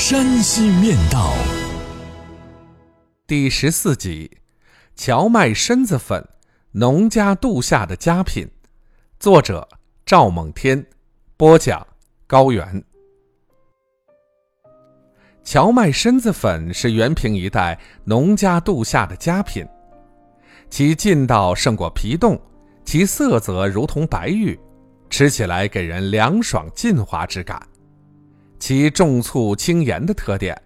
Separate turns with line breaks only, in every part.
山西面道》
第十四集：荞麦身子粉，农家度夏的佳品。作者：赵猛天，播讲：高原。荞麦身子粉是原平一带农家度夏的佳品，其劲道胜过皮冻，其色泽如同白玉，吃起来给人凉爽劲滑之感。其重醋轻盐的特点，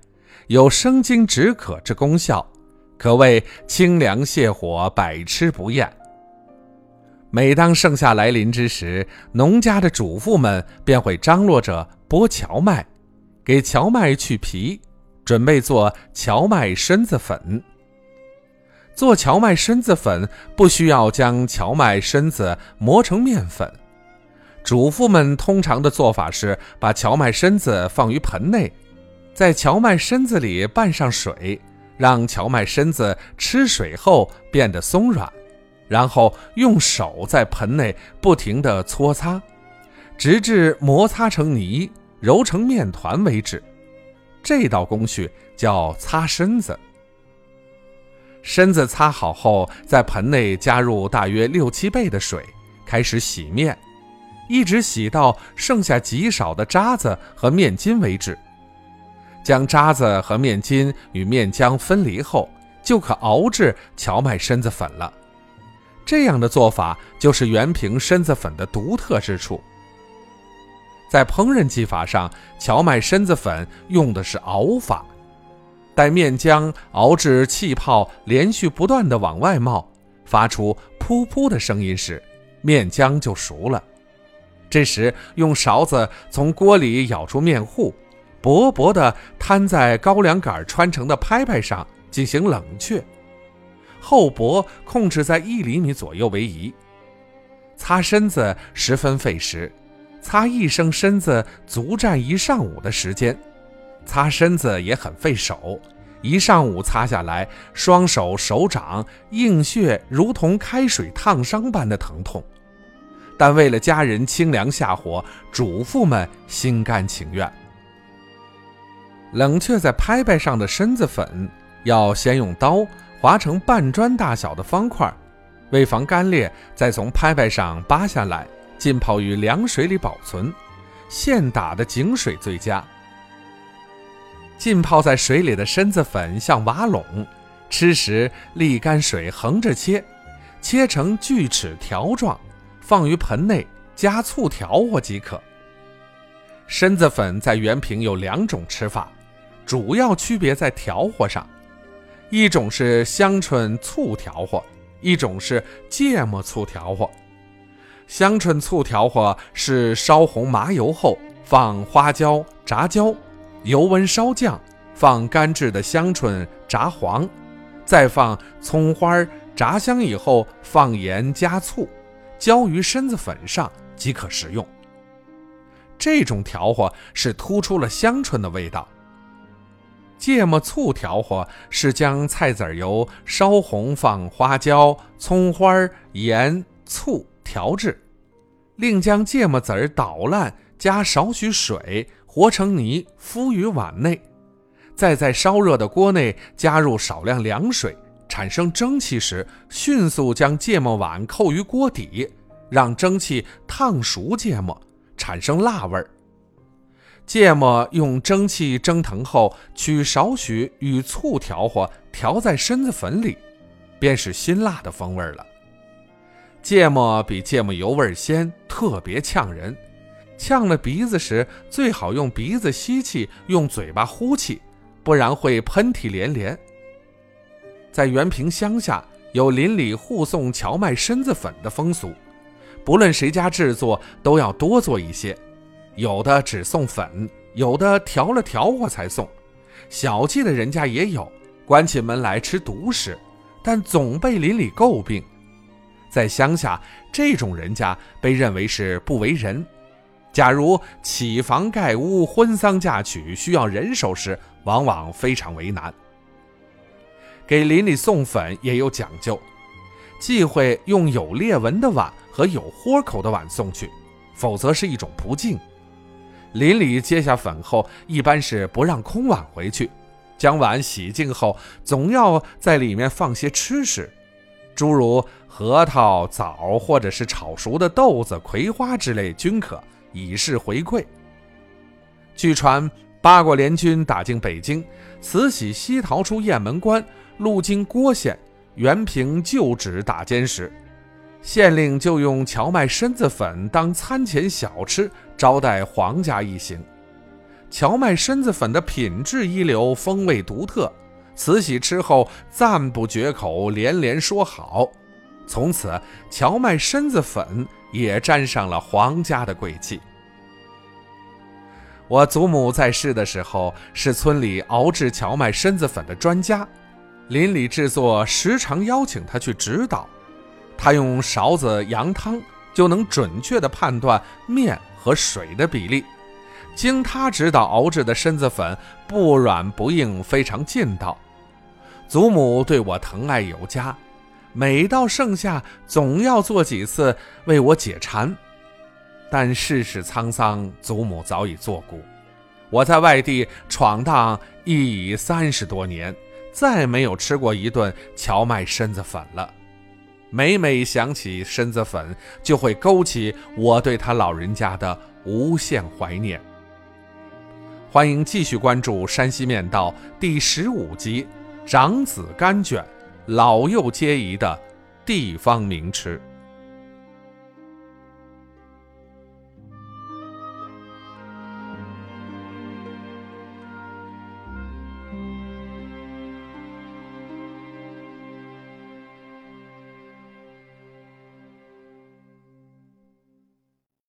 有生津止渴之功效，可谓清凉泻火，百吃不厌。每当盛夏来临之时，农家的主妇们便会张罗着剥荞麦。给荞麦去皮，准备做荞麦身子粉。做荞麦身子粉不需要将荞麦身子磨成面粉，主妇们通常的做法是把荞麦身子放于盆内，在荞麦身子里拌上水，让荞麦身子吃水后变得松软，然后用手在盆内不停地搓擦，直至摩擦成泥。揉成面团为止，这道工序叫擦身子。身子擦好后，在盆内加入大约六七倍的水，开始洗面，一直洗到剩下极少的渣子和面筋为止。将渣子和面筋与面浆分离后，就可熬制荞麦身子粉了。这样的做法就是原平身子粉的独特之处。在烹饪技法上，荞麦身子粉用的是熬法。待面浆熬至气泡连续不断的往外冒，发出噗噗的声音时，面浆就熟了。这时用勺子从锅里舀出面糊，薄薄的摊在高粱杆穿成的拍拍上进行冷却，厚薄控制在一厘米左右为宜。擦身子十分费时。擦一升身子足占一上午的时间，擦身子也很费手，一上午擦下来，双手手掌硬血如同开水烫伤般的疼痛。但为了家人清凉下火，主妇们心甘情愿。冷却在拍拍上的身子粉，要先用刀划成半砖大小的方块，为防干裂，再从拍拍上扒下来。浸泡于凉水里保存，现打的井水最佳。浸泡在水里的参子粉像瓦垄，吃时沥干水横着切，切成锯齿条状，放于盆内，加醋调和即可。参子粉在原平有两种吃法，主要区别在调和上，一种是香椿醋调和，一种是芥末醋调和。香椿醋调和是烧红麻油后，放花椒、炸椒，油温稍降，放干制的香椿炸黄，再放葱花炸香以后，放盐加醋，浇于身子粉上即可食用。这种调和是突出了香椿的味道。芥末醋调和是将菜籽油烧红，放花椒、葱花、盐、醋。调制，另将芥末籽捣烂，加少许水和成泥，敷于碗内，再在烧热的锅内加入少量凉水，产生蒸汽时，迅速将芥末碗扣于锅底，让蒸汽烫熟芥末，产生辣味儿。芥末用蒸汽蒸腾后，取少许与醋调和，调在身子粉里，便是辛辣的风味了。芥末比芥末油味鲜，特别呛人。呛了鼻子时，最好用鼻子吸气，用嘴巴呼气，不然会喷嚏连连。在原平乡下，有邻里互送荞麦身子粉的风俗，不论谁家制作，都要多做一些。有的只送粉，有的调了调和才送，小气的人家也有，关起门来吃独食，但总被邻里诟病。在乡下，这种人家被认为是不为人。假如起房盖屋、婚丧嫁娶需要人手时，往往非常为难。给邻里送粉也有讲究，忌讳用有裂纹的碗和有豁口的碗送去，否则是一种不敬。邻里接下粉后，一般是不让空碗回去，将碗洗净后，总要在里面放些吃食，诸如核桃、枣或者是炒熟的豆子、葵花之类均可，以示回馈。据传，八国联军打进北京，慈禧西逃出雁门关，路经郭县，原平旧址打尖时。县令就用荞麦身子粉当餐前小吃招待皇家一行。荞麦身子粉的品质一流，风味独特，慈禧吃后赞不绝口，连连说好。从此，荞麦身子粉也沾上了皇家的贵气。我祖母在世的时候是村里熬制荞麦身子粉的专家，邻里制作时常邀请她去指导。他用勺子扬汤，就能准确地判断面和水的比例。经他指导熬制的身子粉不软不硬，非常劲道。祖母对我疼爱有加，每到盛夏总要做几次为我解馋。但世事沧桑，祖母早已作古。我在外地闯荡亦已三十多年，再没有吃过一顿荞麦身子粉了。每每想起身子粉，就会勾起我对他老人家的无限怀念。欢迎继续关注《山西面道》第十五集《长子甘卷》，老幼皆宜的地方名吃。